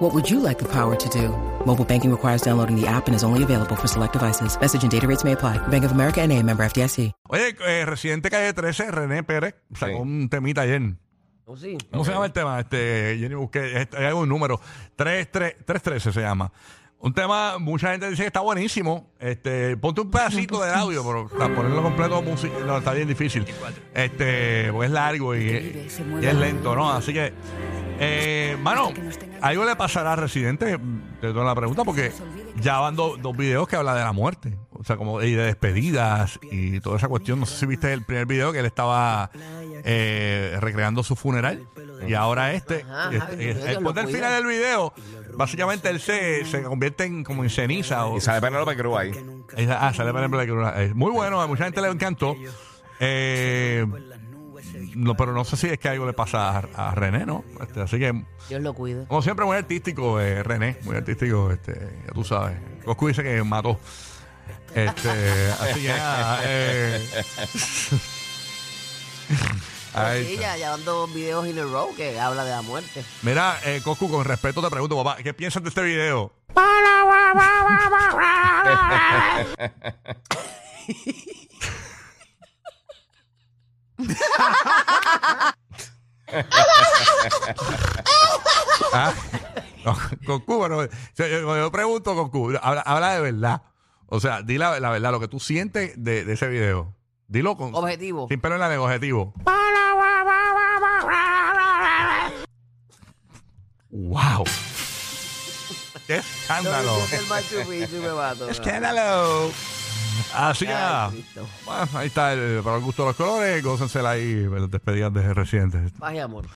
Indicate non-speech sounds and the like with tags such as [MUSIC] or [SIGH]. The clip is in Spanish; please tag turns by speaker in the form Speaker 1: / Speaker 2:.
Speaker 1: What would you like the power to do? Mobile banking requires downloading the app and is only available for select devices. Message and data rates may apply. Bank of America and a member FDIC.
Speaker 2: Oye, eh, residente calle 13, René Pérez, sacó
Speaker 3: Sí.
Speaker 2: un temita ayer.
Speaker 4: ¿Oh, sí?
Speaker 2: ¿Cómo se llama el tema? Este, Jenny, busqué, este, hay algún número. 33 313 se llama. Un tema, mucha gente dice que está buenísimo. Este, ponte un pedacito de audio, pero sea, ponerlo completo no, está bien difícil. Este, porque es largo y, y es lento, ¿no? Así que, eh, mano, algo le pasará a Residente, te doy la pregunta, porque ya van do- dos videos que hablan de la muerte. O sea, como y de despedidas y toda esa cuestión. No sé si viste el primer video que él estaba eh, recreando su funeral. Y ahora este, este, ponte el final del video, básicamente él se, se convierte en como en ceniza. O,
Speaker 3: Y sale Penélope Cruz ahí.
Speaker 2: Esa- Ah, sale que una- eh, Muy bueno, a mucha gente le encantó. Eh, no, pero no sé si es que algo le pasa a, a René, ¿no? Este, así que,
Speaker 4: Dios lo cuide.
Speaker 2: como siempre, muy artístico, eh, René, muy artístico, este, ya tú sabes. Coscu dice que mató. Este, [LAUGHS] así que nada, eh. [LAUGHS] Ahí
Speaker 4: Sí, ya, ya van dos videos in a row que habla de la muerte.
Speaker 2: Mira, eh, Coscu, con respeto te pregunto, papá, ¿qué piensas de este video? [LAUGHS] Ah, no, Coscu, bueno, o sea, yo, yo pregunto, Coscu, habla, habla de verdad. O sea, di la, la verdad, lo que tú sientes de, de ese video. Dilo con,
Speaker 4: Objetivo.
Speaker 2: sin pelo en la lengua, objetivo. ¡Wow! ¡Qué escándalo! ¡Escándalo! Así que nada. Bueno, ahí está el, para el gusto de los colores. Gócensela ahí, las despedidas de residentes.
Speaker 4: Paz y amor.